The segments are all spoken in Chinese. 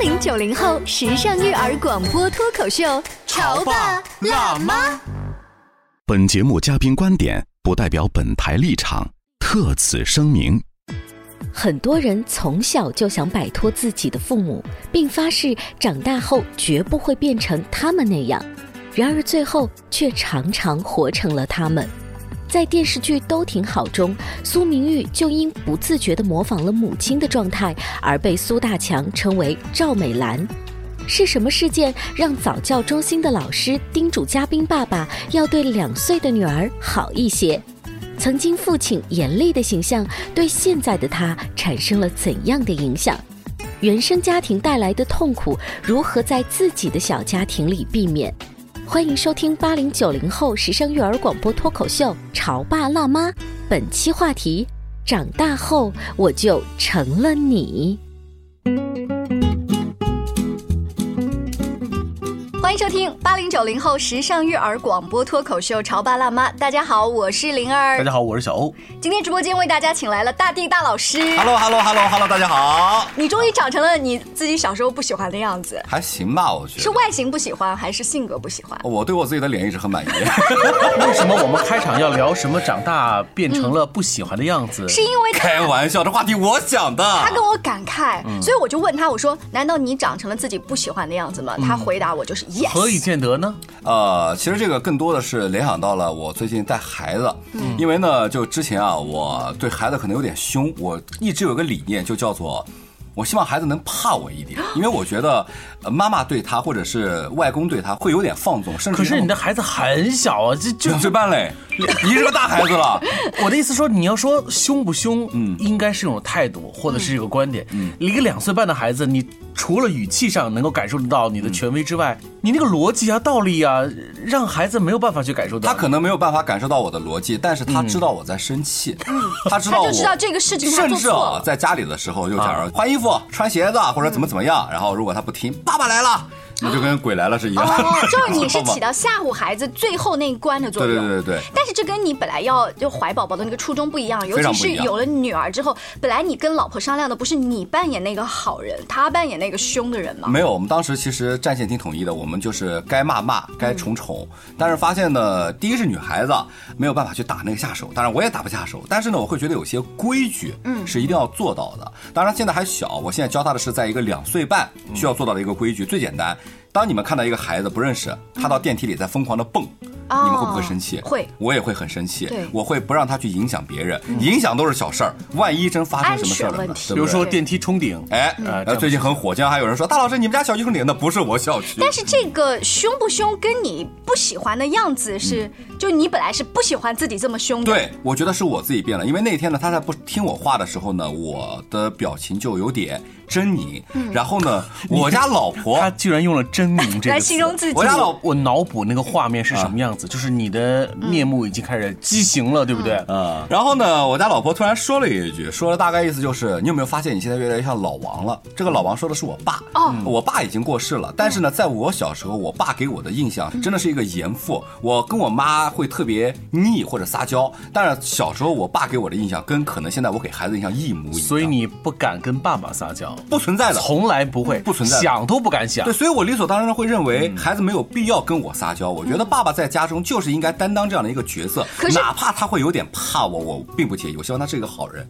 零九零后时尚育儿广播脱口秀，潮爸辣妈。本节目嘉宾观点不代表本台立场，特此声明。很多人从小就想摆脱自己的父母，并发誓长大后绝不会变成他们那样，然而最后却常常活成了他们。在电视剧《都挺好》中，苏明玉就因不自觉地模仿了母亲的状态，而被苏大强称为赵美兰。是什么事件让早教中心的老师叮嘱嘉宾爸爸要对两岁的女儿好一些？曾经父亲严厉的形象对现在的他产生了怎样的影响？原生家庭带来的痛苦如何在自己的小家庭里避免？欢迎收听八零九零后时尚育儿广播脱口秀《潮爸辣妈》，本期话题：长大后我就成了你。迎收听八零九零后时尚育儿广播脱口秀《潮爸辣妈》。大家好，我是灵儿。大家好，我是小欧。今天直播间为大家请来了大地大老师。Hello，Hello，Hello，Hello，大家好。你终于长成了你自己小时候不喜欢的样子，还行吧，我觉得。是外形不喜欢还是性格不喜欢？我对我自己的脸一直很满意。为什么我们开场要聊什么长大变成了不喜欢的样子？是因为开玩笑，这话题我想的。他跟我感慨，所以我就问他，我说：“难道你长成了自己不喜欢的样子吗？”他回答我就是 yes。何以见得呢？呃，其实这个更多的是联想到了我最近带孩子，因为呢，就之前啊，我对孩子可能有点凶，我一直有个理念，就叫做。我希望孩子能怕我一点，因为我觉得，呃妈妈对他或者是外公对他会有点放纵，甚至可是你的孩子很小啊，这就两岁半嘞，你是个大孩子了。我的意思说，你要说凶不凶，嗯应该是一种态度或者是一个观点。一个两岁半的孩子，你除了语气上能够感受得到你的权威之外，你那个逻辑啊、道理啊，让孩子没有办法去感受到。他可能没有办法感受到我的逻辑，但是他知道我在生气，他知道我他就知道这个事情他甚至啊，做错了。在家里的时候就假如换衣服、穿鞋子或者怎么怎么样，然后如果他不听，爸爸来了，那就跟鬼来了是一样。哦，就是你是起到吓唬孩子最后那一关的作用。对对对对。但是这跟你本来要就怀宝宝的那个初衷不一样，尤其是有了女儿之后，本来你跟老婆商量的不是你扮演那个好人，她扮演那个凶的人吗？没有，我们当时其实战线挺统一的，我们就是该骂骂，该宠宠。但是发现呢，第一是女孩子没有办法去打那个下手，当然我也打不下手。但是呢，我会觉得有些规矩，嗯，是一定要做到的。当然现在还小，我现在教他的是在一个两岁半需要做到的一个规矩，最简单。当你们看到一个孩子不认识，他到电梯里在疯狂的蹦。哦你们会不会生气？会我也会很生气对。我会不让他去影响别人，影响都是小事儿，万一真发生什么事儿了呢比如说电梯冲顶，哎，嗯然后最近很火，经常还有人说大老师，你们家小区冲顶，那不是我小区。但是这个凶不凶跟你不喜欢的样子是，就你本来是不喜欢自己这么凶的。嗯对，我觉得是我自己变了，因为那天呢，他在不听我话的时候呢，我的表情就有点狰狞。嗯然后呢，我家老婆她居然用了狰狞这个来形容自己我。家老我脑补那个画面是什么样子，就是你的面目已经开始畸形了，对不对？啊，然后呢，我家老婆突然说了一句，说了大概意思就是，你有没有发现你现在越来越像老王了？这个老王说的是我爸，哦我爸已经过世了，但是呢，在我小时候，我爸给我的印象真的是一个严父，我跟我妈会特别腻或者撒娇，但是小时候我爸给我的印象跟可能现在我给孩子印象一模一样，所以你不敢跟爸爸撒娇，不存在的。从来不会，不存在想都不敢想对，。所以我理所当然的会认为孩子没有必要跟我撒娇。我觉得爸爸在家中就是应该担当这样的一个角色，可哪怕他会有点怕我，我并不介意。我希望他是一个好人。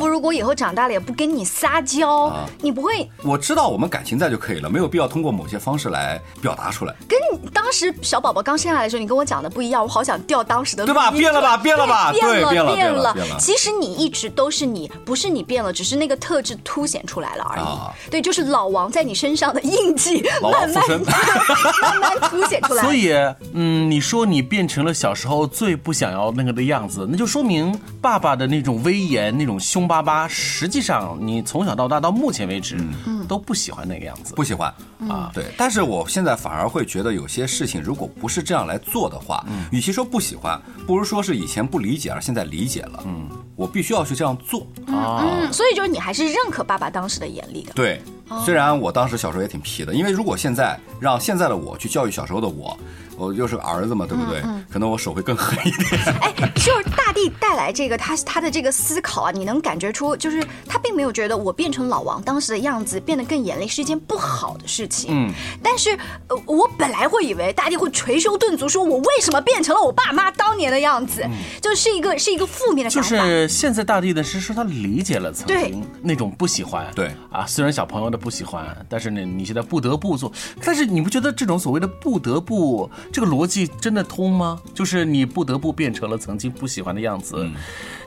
如果以后长大了也不跟你撒娇，啊。你不会我知道我们感情在就可以了，没有必要通过某些方式来表达出来，跟你当时小宝宝刚生下来的时候，你跟我讲的不一样，我好想调当时的对吧？变了吧？变了吧？变了变变了。变了其实你一直都是你，不是你变了，只是那个特质凸显出来了而已。啊。对，就是老王在你身上的印记慢慢 慢慢凸显出来。所以，嗯，你说你变成了小时候最不想要那个的样子，那就说明爸爸的那种威严、那种凶巴巴，实际上你从小到大到目前为止，都不喜欢那个样子。不喜欢啊。对，但是我现在反而会觉得有些事情如果不是这样来做的话，与其说不喜欢，不如说是以前不理解而现在理解了。嗯，我必须要去这样做。啊，嗯，所以就是你还是认可爸爸当时的严厉的。对，虽然我当时小时候也挺皮的，因为如果现在让现在的我去教育小时候的我，我又是个儿子嘛，对不对？可能我手会更狠一点。哎，就是大地带来这个他他的这个思考啊，你能感觉出，就是他并没有觉得我变成老王当时的样子变得更严厉是一件不好的事情。嗯，但是呃，我本来会以为大地会捶胸顿足，说我为什么变成了我爸妈当年的样子，就是一个是一个负面的想法。就是现在大地的是说他理解了曾经那种不喜欢，对啊，虽然小朋友的不喜欢，但是呢，你现在不得不做，但是你不觉得这种所谓的不得不这个逻辑真的通吗？就是你不得不变成了曾经不喜欢的样子，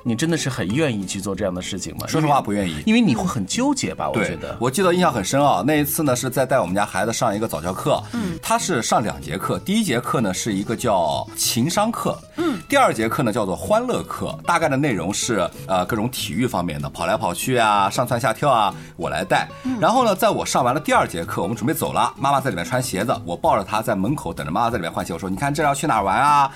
你真的是很愿意去做这样的事情吗？说实话，不愿意。因为你会很纠结吧？我觉得，，我记得印象很深啊。那一次呢是在带我们家孩子上一个早教课，嗯，他是上两节课，第一节课呢是一个叫情商课，嗯，第二节课呢叫做欢乐课，大概的内容是呃各种体育方面的，跑来跑去啊，上蹿下跳啊，我来带。然后呢，在我上完了第二节课，我们准备走了，妈妈在里面穿鞋子，我抱着她在门口等着妈妈在里面换鞋，我说你看这要去哪儿玩啊？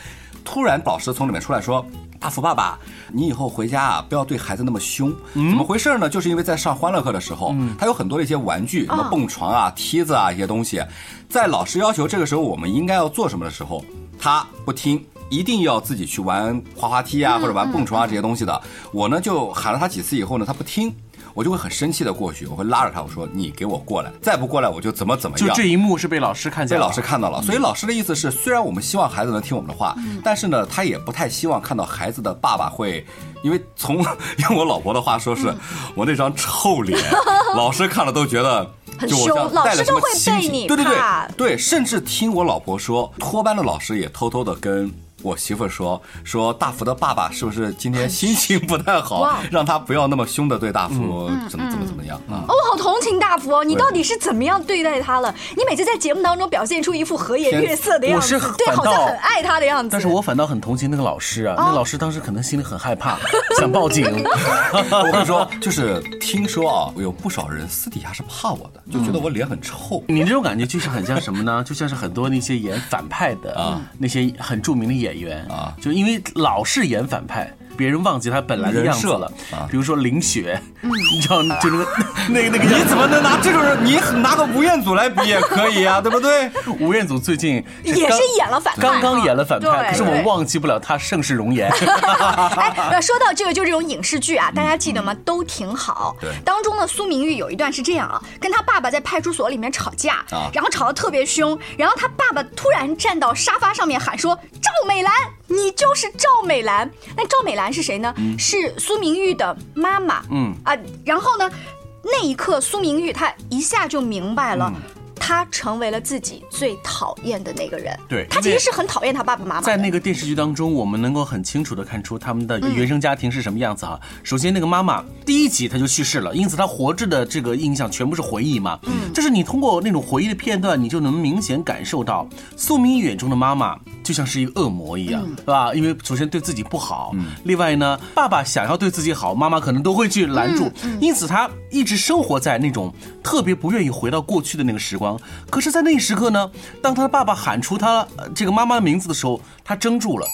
突然老师从里面出来说。大福爸爸，你以后回家啊，不要对孩子那么凶。怎么回事呢？就是因为在上欢乐课的时候，他有很多的一些玩具，什么蹦床啊、梯子啊一些东西，在老师要求这个时候我们应该要做什么的时候，他不听。一定要自己去玩滑滑梯啊，或者玩蹦床啊这些东西的。我呢就喊了他几次以后呢，他不听，我就会很生气的过去，我会拉着他，我说你给我过来，再不过来我就怎么怎么样。就这一幕是被老师看见，被老师看到了，所以老师的意思是，虽然我们希望孩子能听我们的话，但是呢，他也不太希望看到孩子的爸爸会，因为从 用我老婆的话说是，我那张臭脸，老师看了都觉得。很就我像凶老带了什么师都会亲戚被你对对对对，甚至听我老婆说，托班的老师也偷偷的跟我媳妇说，说大福的爸爸是不是今天心情不太好，让他不要那么凶的对大福怎么怎么怎么样啊？哦，我好同情大福哦！你到底是怎么样对待他了？你每次在节目当中表现出一副和颜悦色的样子对，好像很爱他的样子。但是我反倒很同情那个老师啊，那老师当时可能心里很害怕，想报警。我跟你说，就是听说啊，有不少人私底下是怕我的，就觉得我脸很臭。你这种感觉就是很像什么呢？就像是很多那些演反派的啊那些很著名的演员啊就因为老是演反派。别人忘记他本来的样子了比如说林雪，你知道，就那个那个 那个，你怎么能拿这种人？你拿个吴彦祖来比也可以啊，对不对？吴彦祖最近也是演了反派刚刚演了反派，对可是我忘记不了他盛世容颜。哎，那说到这个，就这种影视剧啊，大家记得吗？都挺好。对当中呢，苏明玉有一段是这样啊，跟他爸爸在派出所里面吵架，啊然后吵得特别凶，然后他爸爸突然站到沙发上面喊说：“赵美兰，你就是赵美兰。”那赵美兰是谁呢？是苏明玉的妈妈。嗯啊，然后呢，那一刻苏明玉她一下就明白了。嗯他成为了自己最讨厌的那个人。对他其实是很讨厌他爸爸妈妈。在那个电视剧当中，我们能够很清楚的看出他们的原生家庭是什么样子哈。首先，那个妈妈第一集她就去世了，因此她活着的这个印象全部是回忆嘛。嗯，就是你通过那种回忆的片段，你就能明显感受到苏明玉眼中的妈妈就像是一个恶魔一样，对吧？因为首先对自己不好，另外呢，爸爸想要对自己好，妈妈可能都会去拦住，因此他一直生活在那种特别不愿意回到过去的那个时光。可是，在那一时刻呢，当他的爸爸喊出他这个妈妈的名字的时候，他怔住了。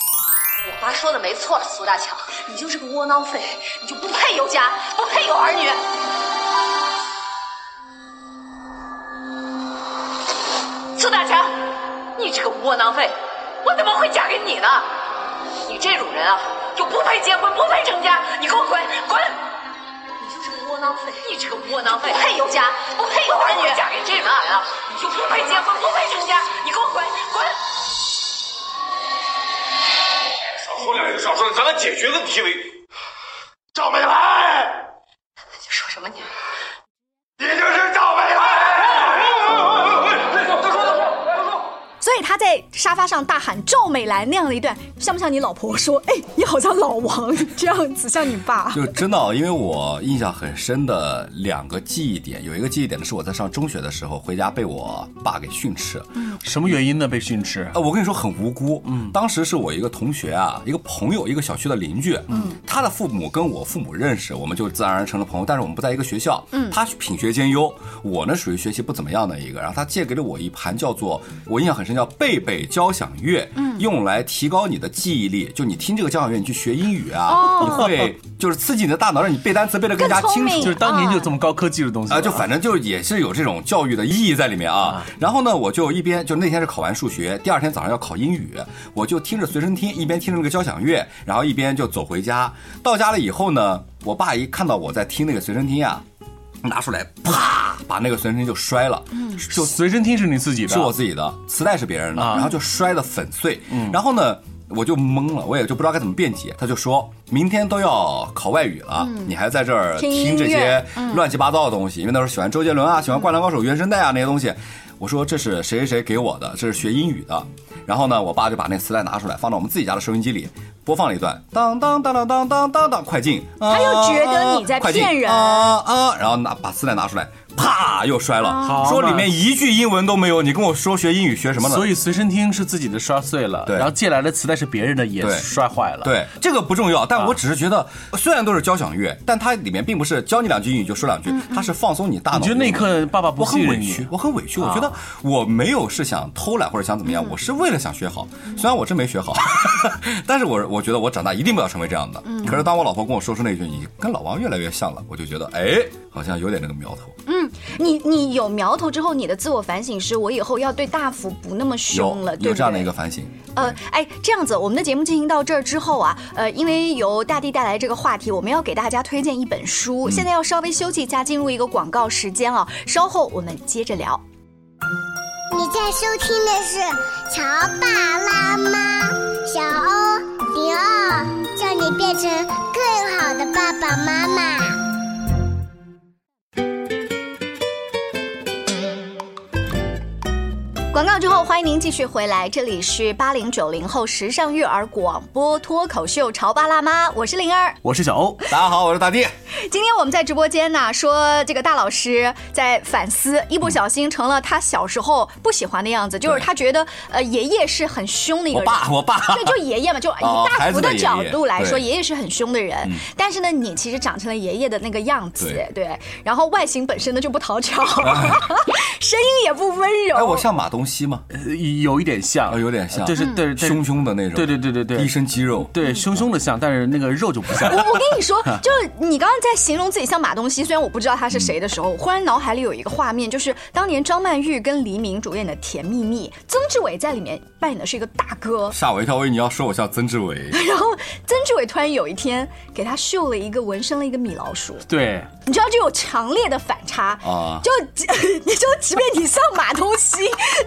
我妈说的没错，苏大强，你就是个窝囊废，你就不配有家，不配有儿女。苏大强，你这个窝囊废，我怎么会嫁给你呢？你这种人啊，就不配结婚，不配成家，你给我滚滚！窝囊废，你这个窝囊废，不配有家，不配有儿女，嫁给这种人啊，你就不配结婚，不配成家，你给我滚滚！少说两句，少说，咱俩解决问题为。赵美兰，你说什么你？你就是赵美兰。所以他在沙发上大喊“赵美兰”那样的一段，像不像你老婆说？哎，你好像老王这样子，像你爸。就真的啊，因为我印象很深的两个记忆点，有一个记忆点呢是我在上中学的时候回家被我爸给训斥。什么原因呢？被训斥？呃，我跟你说很无辜。嗯，当时是我一个同学啊，一个朋友，一个小区的邻居。嗯，他的父母跟我父母认识，我们就自然而然成了朋友。但是我们不在一个学校。嗯，他品学兼优，我呢属于学习不怎么样的一个。然后他借给了我一盘叫做我印象很深叫《贝贝交响乐，用来提高你的记忆力。就你听这个交响乐，你去学英语啊，哦你会就是刺激你的大脑，让你背单词背得更加清楚。就是当年就这么高科技的东西啊，了就反正就也是有这种教育的意义在里面啊。然后呢，我就一边就那天是考完数学，第二天早上要考英语，我就听着随身听，一边听着那个交响乐，然后一边就走回家。到家了以后呢，我爸一看到我在听那个随身听呀，拿出来啪把那个随身听就摔了，就随身听是你自己的，是我自己的，磁带是别人的，啊然后就摔得粉碎。然后呢，我就懵了，我也就不知道该怎么辩解。他就说明天都要考外语了，你还在这儿听这些乱七八糟的东西，因为那时候喜欢周杰伦啊，喜欢《灌篮高手》原声带啊那些东西。我说这是谁谁谁给我的，这是学英语的。然后呢，我爸就把那磁带拿出来，放到我们自己家的收音机里，播放了一段当当当当当当当当，快进。他又觉得你在骗人啊啊！然后拿把磁带拿出来，啪又摔了，好说里面一句英文都没有。你跟我说学英语学什么呢？所以随身听是自己的摔碎了，对然后借来的磁带是别人的也摔坏了，，对，这个不重要，但我只是觉得，虽然都是交响乐，但它里面并不是教你两句英语就说两句，它是放松你大脑。你觉得那一刻爸爸不我很委屈，我很委屈。我觉得我没有是想偷懒或者想怎么样，我是为了想学好。虽然我真没学好，但是我我觉得我长大一定不要成为这样的。可是当我老婆跟我说出那句“你跟老王越来越像了”，我就觉得哎，好像有点那个苗头。你你有苗头之后，你的自我反省是我以后要对大福不那么凶了，对不有有这样的一个反省。呃，哎，这样子，我们的节目进行到这儿之后啊，呃，因为由大地带来这个话题，我们要给大家推荐一本书，现在要稍微休息一下，进入一个广告时间啊，稍后我们接着聊。你在收听的是《乔爸拉妈》，小欧零二，叫你变成更好的爸爸妈妈。广告之后，欢迎您继续回来，这里是八零九零后时尚育儿广播脱口秀《潮爸辣妈》，我是灵儿。我是小欧，大家好，我是大地。今天我们在直播间呢，说这个大老师在反思，一不小心成了他小时候不喜欢的样子，就是他觉得呃爷爷是很凶的一个人。我爸，我爸，对，就爷爷嘛，就以哦大福的角度来说，爷爷是很凶的人。但是呢，你其实长成了爷爷的那个样子，对。然后外形本身呢就不讨巧，声音也不温柔。哎，我像马东锡吗？呃有一点像。啊，，有点像，就是对对。凶凶的那种，对对对对对。一身肌肉。对凶凶的像，但是那个肉就不像。我。我跟你说，就是你刚刚在形容自己像马东锡，虽然我不知道他是谁的时候，我忽然脑海里有一个画面，就是当年张曼玉跟黎明主演的《甜蜜蜜》，曾志伟在里面扮演的是一个大哥，吓我一跳，我以为你要说我像曾志伟。然后曾志伟突然有一天给他绣了一个纹身了一个米老鼠，对，你知道这有强烈的反差啊就你就即便你像马东锡，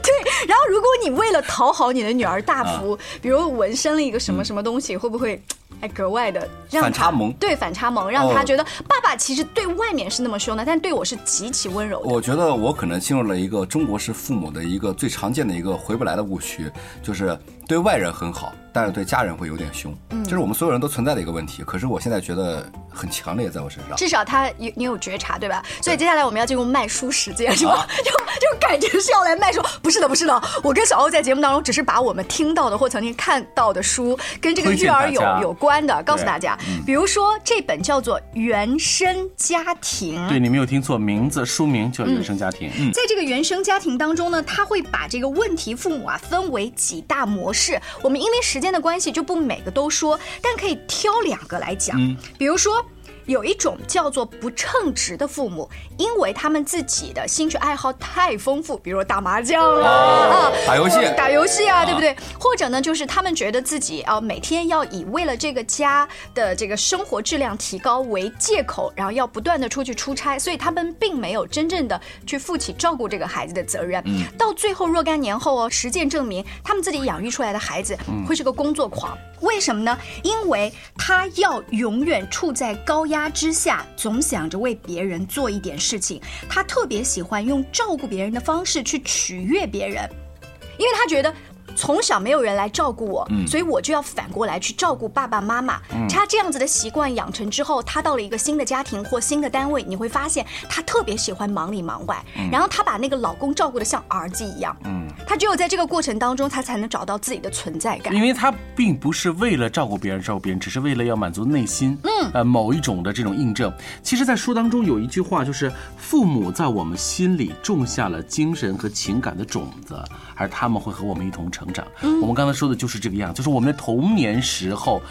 对，然后如果你为了讨好你的女儿大福，啊比如纹身了一个什么什么东西，会不会？哎，格外的让他反差萌对反差萌，让他哦觉得爸爸其实对外面是那么凶的，但对我是极其温柔的。我觉得我可能进入了一个中国式父母的一个最常见的一个回不来的误区，就是对外人很好，但是对家人会有点凶。嗯，这是我们所有人都存在的一个问题。可是我现在觉得很强烈，在我身上。至少他有你有觉察，对吧？所以接下来我们要进入卖书时间，是吧？啊就就感觉是要来卖书，不是的，不是的。我跟小欧在节目当中只是把我们听到的或曾经看到的书跟这个育儿有有关的告诉大家。比如说这本叫做《原生家庭》，对你没有听错，名字书名叫《原生家庭》。嗯，在这个原生家庭当中呢，他会把这个问题父母啊分为几大模式。我们因为时间的关系就不每个都说，但可以挑两个来讲。比如说。有一种叫做不称职的父母，因为他们自己的兴趣爱好太丰富，比如说打麻将啦、啊，打游戏打游戏啊，对不对？或者呢，就是他们觉得自己啊每天要以为了这个家的这个生活质量提高为借口，然后要不断的出去出差，所以他们并没有真正的去负起照顾这个孩子的责任。到最后若干年后哦，实践证明他们自己养育出来的孩子会是个工作狂。为什么呢？因为他要永远处在高压他之下，总想着为别人做一点事情。他特别喜欢用照顾别人的方式去取悦别人，因为他觉得。从小没有人来照顾我，所以我就要反过来去照顾爸爸妈妈。他这样子的习惯养成之后，他到了一个新的家庭或新的单位，你会发现他特别喜欢忙里忙外，然后他把那个老公照顾的像儿子一样。他只有在这个过程当中，他才能找到自己的存在感。因为他并不是为了照顾别人照顾别人，只是为了要满足内心，嗯，呃，某一种的这种印证。其实，在书当中有一句话，就是父母在我们心里种下了精神和情感的种子，而他们会和我们一同成长。我们刚才说的就是这个样，就是我们的童年时候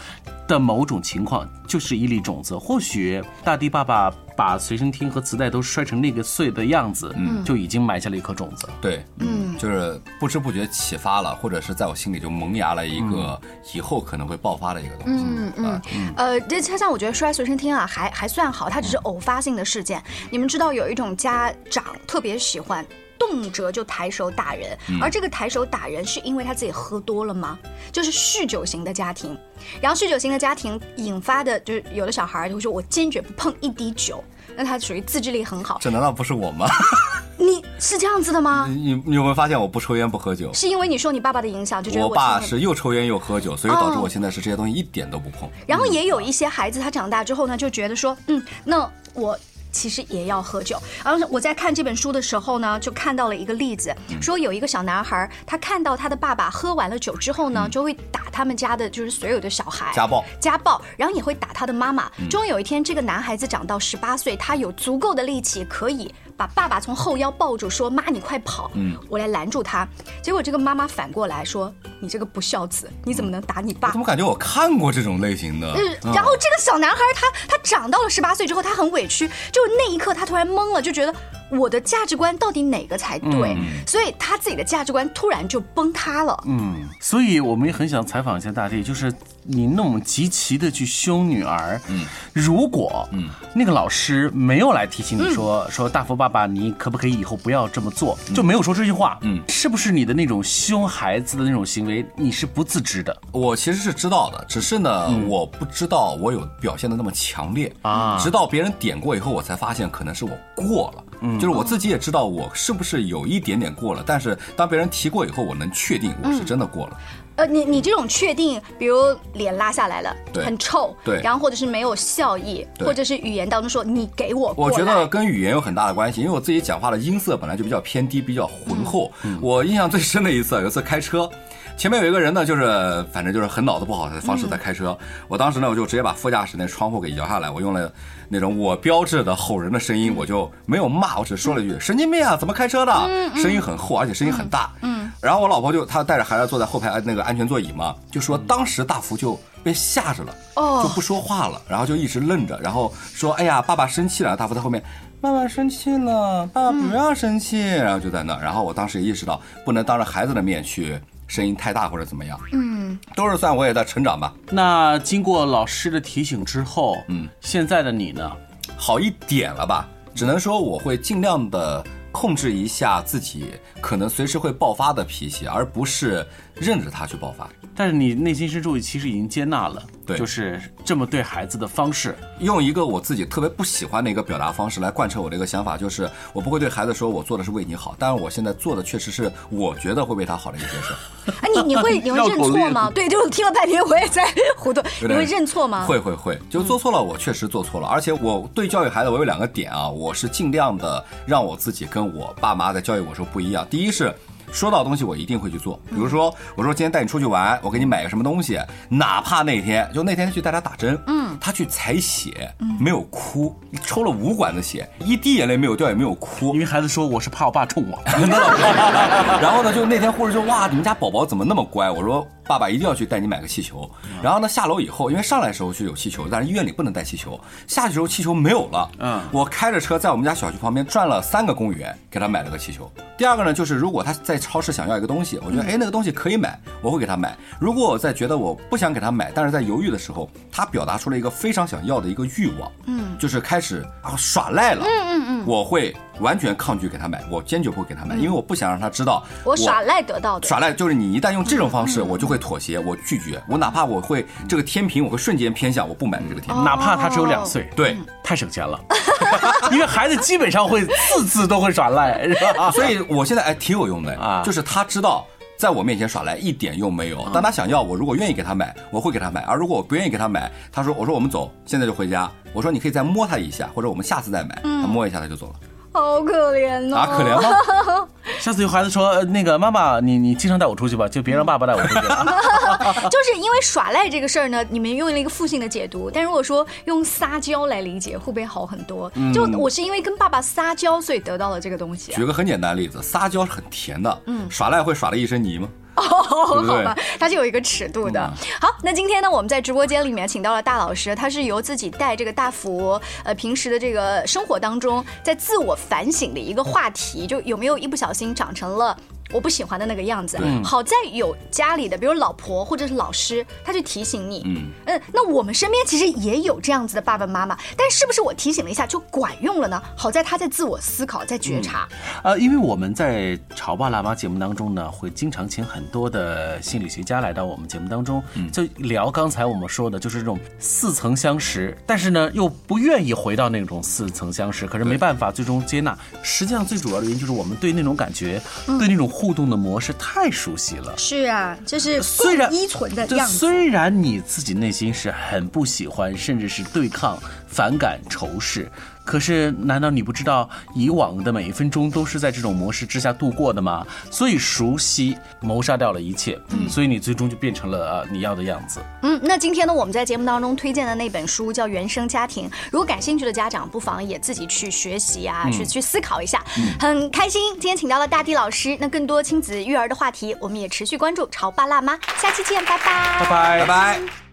的某种情况，就是一粒种子。或许大地爸爸把随身听和磁带都摔成那个碎的样子，嗯，就已经埋下了一颗种子。对，嗯，就是不知不觉启发了，或者是在我心里就萌芽了一个以后可能会爆发的一个东西。嗯嗯，呃，这恰恰我觉得摔随身听啊，还还算好，它只是偶发性的事件。你们知道有一种家长特别喜欢。动辄就抬手打人，而这个抬手打人是因为他自己喝多了吗？就是酗酒型的家庭，然后酗酒型的家庭引发的，就是有的小孩就会说：“我坚决不碰一滴酒。”那他属于自制力很好。这难道不是我吗？你是这样子的吗？你你有没有发现我不抽烟不喝酒？是因为你受你爸爸的影响，就觉得我爸是又抽烟又喝酒，所以导致我现在是这些东西一点都不碰。然后也有一些孩子，他长大之后呢，就觉得说：“嗯，那我。”其实也要喝酒。然后我在看这本书的时候呢，就看到了一个例子，说有一个小男孩，他看到他的爸爸喝完了酒之后呢，就会打他们家的，就是所有的小孩，家暴，家暴，然后也会打他的妈妈。终于有一天，这个男孩子长到十八岁，他有足够的力气可以。把爸爸从后腰抱住，说：“妈，你快跑，嗯我来拦住他。”结果这个妈妈反过来说：“你这个不孝子，你怎么能打你爸？”怎么感觉我看过这种类型的？嗯然后这个小男孩他他长到了十八岁之后，他很委屈，就那一刻他突然懵了，就觉得。我的价值观到底哪个才对？所以他自己的价值观突然就崩塌了。嗯，所以我们也很想采访一下大地，就是你那么极其的去凶女儿，嗯，如果嗯那个老师没有来提醒你说说大福爸爸，你可不可以以后不要这么做？就没有说这句话，嗯，是不是你的那种凶孩子的那种行为，你是不自知的？我其实是知道的，只是呢，我不知道我有表现的那么强烈。啊，直到别人点过以后，我才发现可能是我过了。嗯，就是我自己也知道我是不是有一点点过了，但是当别人提过以后，我能确定我是真的过了。呃，你你这种确定，比如脸拉下来了，对，很臭，对，然后或者是没有笑意，或者是语言当中说你给我，我觉得跟语言有很大的关系，因为我自己讲话的音色本来就比较偏低，比较浑厚。我印象最深的一次，有一次开车。前面有一个人呢，就是反正就是很脑子不好的方式在开车。我当时呢，我就直接把副驾驶那窗户给摇下来，我用了那种我标志的吼人的声音，我就没有骂，我只说了一句“神经病啊，怎么开车的？”声音很厚，而且声音很大。嗯。然后我老婆就她带着孩子坐在后排那个安全座椅嘛，就说当时大福就被吓着了，哦，就不说话了，然后就一直愣着，然后说：“哎呀，爸爸生气了。”大福在后面：“爸爸生气了，爸爸不要生气。”然后就在那，然后我当时也意识到不能当着孩子的面去。声音太大或者怎么样？嗯，都是算我也在成长吧。那经过老师的提醒之后，嗯，现在的你呢，好一点了吧？只能说我会尽量的控制一下自己可能随时会爆发的脾气，而不是任着他去爆发。但是你内心深处其实已经接纳了。对，就是这么对孩子的方式，用一个我自己特别不喜欢的一个表达方式来贯彻我这个想法，就是我不会对孩子说我做的是为你好，但是我现在做的确实是我觉得会为他好的一件事。哎，你你会你会认错吗？对，就是听了半天我也在糊涂。你会认错吗？会会会，就做错了，我确实做错了，而且我对教育孩子我有两个点啊，我是尽量的让我自己跟我爸妈在教育我时候不一样。第一是。说到东西，我一定会去做。比如说，我说今天带你出去玩，我给你买个什么东西，哪怕那天就那天去带他打针，嗯，他去采血，没有哭，抽了五管子血，一滴眼泪没有掉，也没有哭，因为孩子说我是怕我爸冲我。然后呢，就那天护士就哇，你们家宝宝怎么那么乖？我说。爸爸一定要去带你买个气球，然后呢，下楼以后，因为上来的时候就有气球，但是医院里不能带气球。下去时候气球没有了，嗯，我开着车在我们家小区旁边转了三个公园，给他买了个气球。第二个呢，就是如果他在超市想要一个东西，我觉得哎那个东西可以买，我会给他买。如果我在觉得我不想给他买，但是在犹豫的时候，他表达出了一个非常想要的一个欲望，嗯，就是开始啊耍赖了，嗯嗯嗯，我会。完全抗拒给他买，我坚决不会给他买，因为我不想让他知道我耍赖得到的。耍赖就是你一旦用这种方式，我就会妥协，我拒绝，我哪怕我会这个天平，我会瞬间偏向，我不买这个天平，哪怕他只有两岁，对，太省钱了，因为孩子基本上会次次都会耍赖，是吧？所以我现在哎挺有用的啊，就是他知道在我面前耍赖一点用没有，当他想要我如果愿意给他买，我会给他买，而如果我不愿意给他买，他说我说我们走，现在就回家，我说你可以再摸他一下，或者我们下次再买，他摸一下他就走了。好可怜啊！可怜吗？下次有孩子说，呃那个妈妈，你你经常带我出去吧，就别让爸爸带我出去了。就是因为耍赖这个事儿呢，你们用了一个负性的解读，但如果说用撒娇来理解，会不会好很多？就我是因为跟爸爸撒娇，所以得到了这个东西、啊举。个很简单的例子，撒娇是很甜的，嗯，耍赖会耍了一身泥吗？哦，好吧，它是有一个尺度的。好，那今天呢，我们在直播间里面请到了大老师，他是由自己带这个大福，呃，平时的这个生活当中，在自我反省的一个话题，就有没有一不小心长成了。我不喜欢的那个样子，好在有家里的，比如老婆或者是老师，他就提醒你，嗯。嗯，那我们身边其实也有这样子的爸爸妈妈，但是不是我提醒了一下就管用了呢？好在他在自我思考，在觉察，呃，因为我们在《潮爸辣妈》节目当中呢，会经常请很多的心理学家来到我们节目当中，就聊刚才我们说的，就是这种似曾相识，但是呢又不愿意回到那种似曾相识，可是没办法最终接纳。实际上最主要的原因就是我们对那种感觉，对那种互动的模式太熟悉了。是啊，这是虽然依存的这样子。虽然你自己内心是很不喜欢，甚至是对抗、反感、仇视，可是难道你不知道以往的每一分钟都是在这种模式之下度过的吗？所以熟悉谋杀掉了一切，嗯所以你最终就变成了呃你要的样子。嗯，那今天呢，我们在节目当中推荐的那本书叫《原生家庭》，如果感兴趣的家长，不妨也自己去学习啊，去去思考一下。很开心，今天请到了大地老师，那更多亲子育儿的话题，我们也持续关注《潮爸辣妈》，下期见，拜拜，拜拜拜拜。